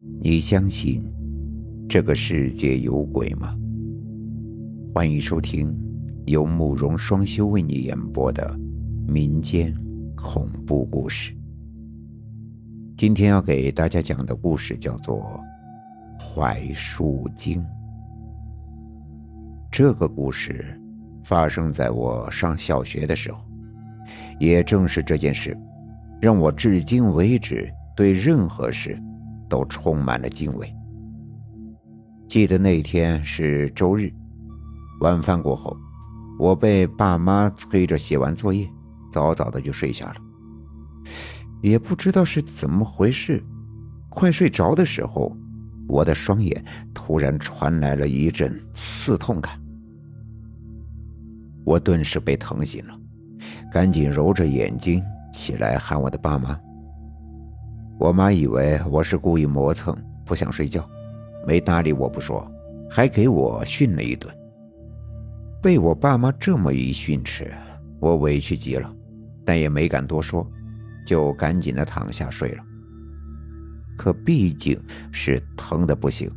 你相信这个世界有鬼吗？欢迎收听由慕容双修为你演播的民间恐怖故事。今天要给大家讲的故事叫做《槐树精》。这个故事发生在我上小学的时候，也正是这件事，让我至今为止对任何事。都充满了敬畏。记得那天是周日，晚饭过后，我被爸妈催着写完作业，早早的就睡下了。也不知道是怎么回事，快睡着的时候，我的双眼突然传来了一阵刺痛感，我顿时被疼醒了，赶紧揉着眼睛起来喊我的爸妈。我妈以为我是故意磨蹭，不想睡觉，没搭理我不说，还给我训了一顿。被我爸妈这么一训斥，我委屈极了，但也没敢多说，就赶紧的躺下睡了。可毕竟是疼的不行，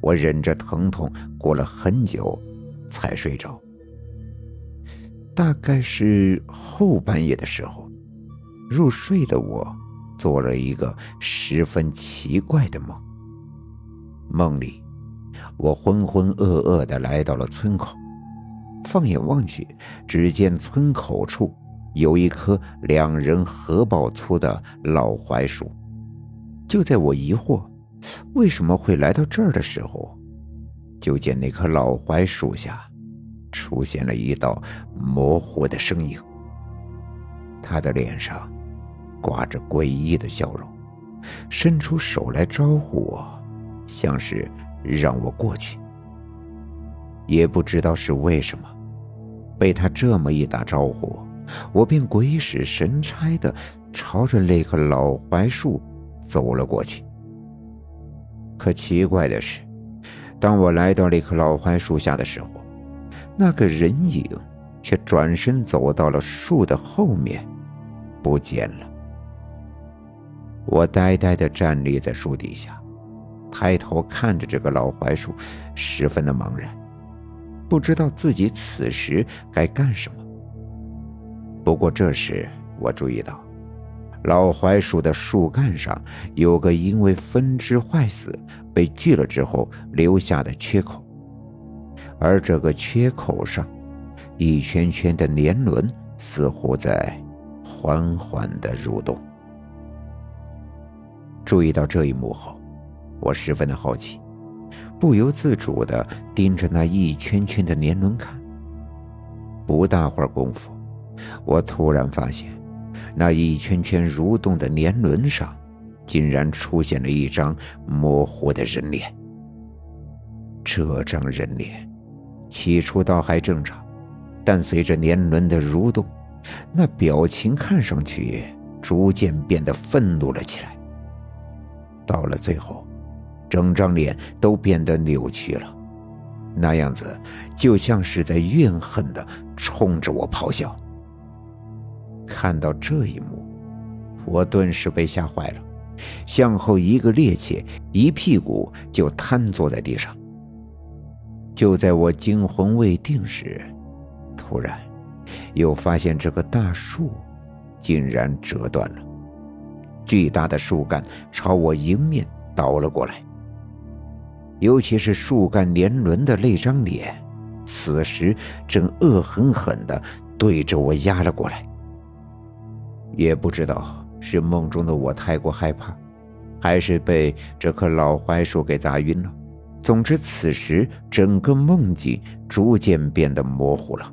我忍着疼痛过了很久才睡着。大概是后半夜的时候，入睡的我。做了一个十分奇怪的梦。梦里，我浑浑噩噩的来到了村口，放眼望去，只见村口处有一棵两人合抱粗的老槐树。就在我疑惑为什么会来到这儿的时候，就见那棵老槐树下出现了一道模糊的身影，他的脸上。挂着诡异的笑容，伸出手来招呼我，像是让我过去。也不知道是为什么，被他这么一打招呼，我便鬼使神差的朝着那棵老槐树走了过去。可奇怪的是，当我来到那棵老槐树下的时候，那个人影却转身走到了树的后面，不见了。我呆呆地站立在树底下，抬头看着这个老槐树，十分的茫然，不知道自己此时该干什么。不过这时我注意到，老槐树的树干上有个因为分枝坏死被锯了之后留下的缺口，而这个缺口上，一圈圈的年轮似乎在缓缓地蠕动。注意到这一幕后，我十分的好奇，不由自主的盯着那一圈圈的年轮看。不大会儿功夫，我突然发现，那一圈圈蠕动的年轮上，竟然出现了一张模糊的人脸。这张人脸，起初倒还正常，但随着年轮的蠕动，那表情看上去逐渐变得愤怒了起来。到了最后，整张脸都变得扭曲了，那样子就像是在怨恨的冲着我咆哮。看到这一幕，我顿时被吓坏了，向后一个趔趄，一屁股就瘫坐在地上。就在我惊魂未定时，突然又发现这个大树竟然折断了。巨大的树干朝我迎面倒了过来，尤其是树干连轮的那张脸，此时正恶狠狠地对着我压了过来。也不知道是梦中的我太过害怕，还是被这棵老槐树给砸晕了。总之，此时整个梦境逐渐变得模糊了。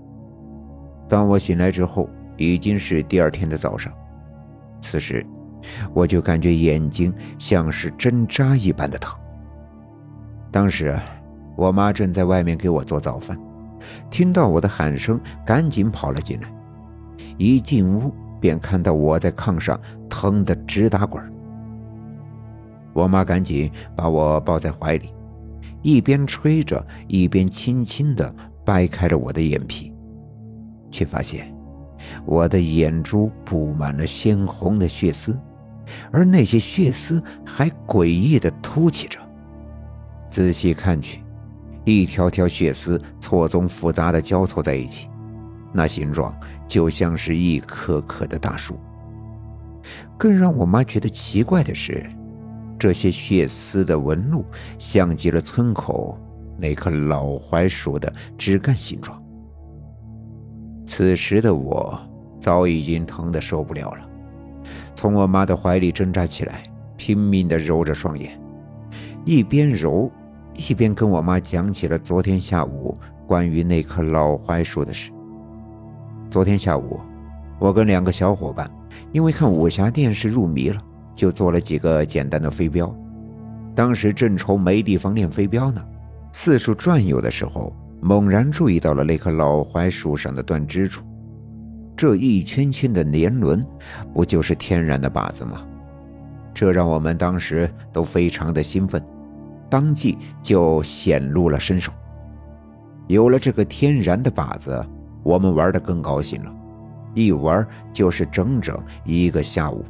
当我醒来之后，已经是第二天的早上。此时。我就感觉眼睛像是针扎一般的疼。当时，我妈正在外面给我做早饭，听到我的喊声，赶紧跑了进来。一进屋，便看到我在炕上疼得直打滚。我妈赶紧把我抱在怀里，一边吹着，一边轻轻地掰开了我的眼皮，却发现我的眼珠布满了鲜红的血丝。而那些血丝还诡异的凸起着。仔细看去，一条条血丝错综复杂的交错在一起，那形状就像是一棵棵的大树。更让我妈觉得奇怪的是，这些血丝的纹路像极了村口那棵老槐树的枝干形状。此时的我早已经疼得受不了了，从我妈的怀里挣扎起来，拼命地揉着双眼，一边揉。一边跟我妈讲起了昨天下午关于那棵老槐树的事。昨天下午，我跟两个小伙伴因为看武侠电视入迷了，就做了几个简单的飞镖。当时正愁没地方练飞镖呢，四处转悠的时候，猛然注意到了那棵老槐树上的断枝处，这一圈圈的年轮，不就是天然的靶子吗？这让我们当时都非常的兴奋。当即就显露了身手。有了这个天然的靶子，我们玩的更高兴了，一玩就是整整一个下午。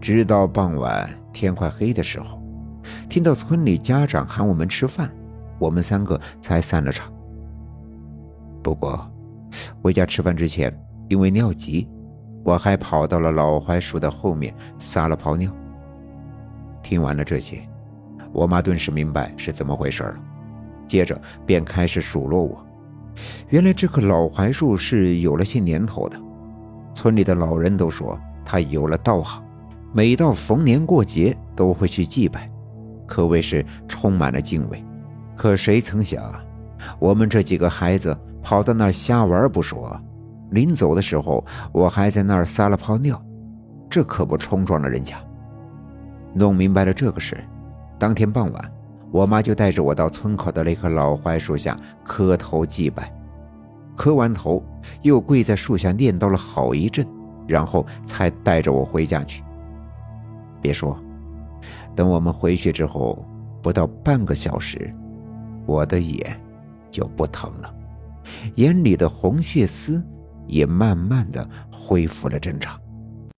直到傍晚天快黑的时候，听到村里家长喊我们吃饭，我们三个才散了场。不过，回家吃饭之前，因为尿急，我还跑到了老槐树的后面撒了泡尿。听完了这些。我妈顿时明白是怎么回事了，接着便开始数落我。原来这棵老槐树是有了些年头的，村里的老人都说它有了道行，每到逢年过节都会去祭拜，可谓是充满了敬畏。可谁曾想啊，我们这几个孩子跑到那儿瞎玩不说，临走的时候我还在那儿撒了泡尿，这可不冲撞了人家。弄明白了这个事。当天傍晚，我妈就带着我到村口的那棵老槐树下磕头祭拜，磕完头又跪在树下念叨了好一阵，然后才带着我回家去。别说，等我们回去之后，不到半个小时，我的眼就不疼了，眼里的红血丝也慢慢的恢复了正常。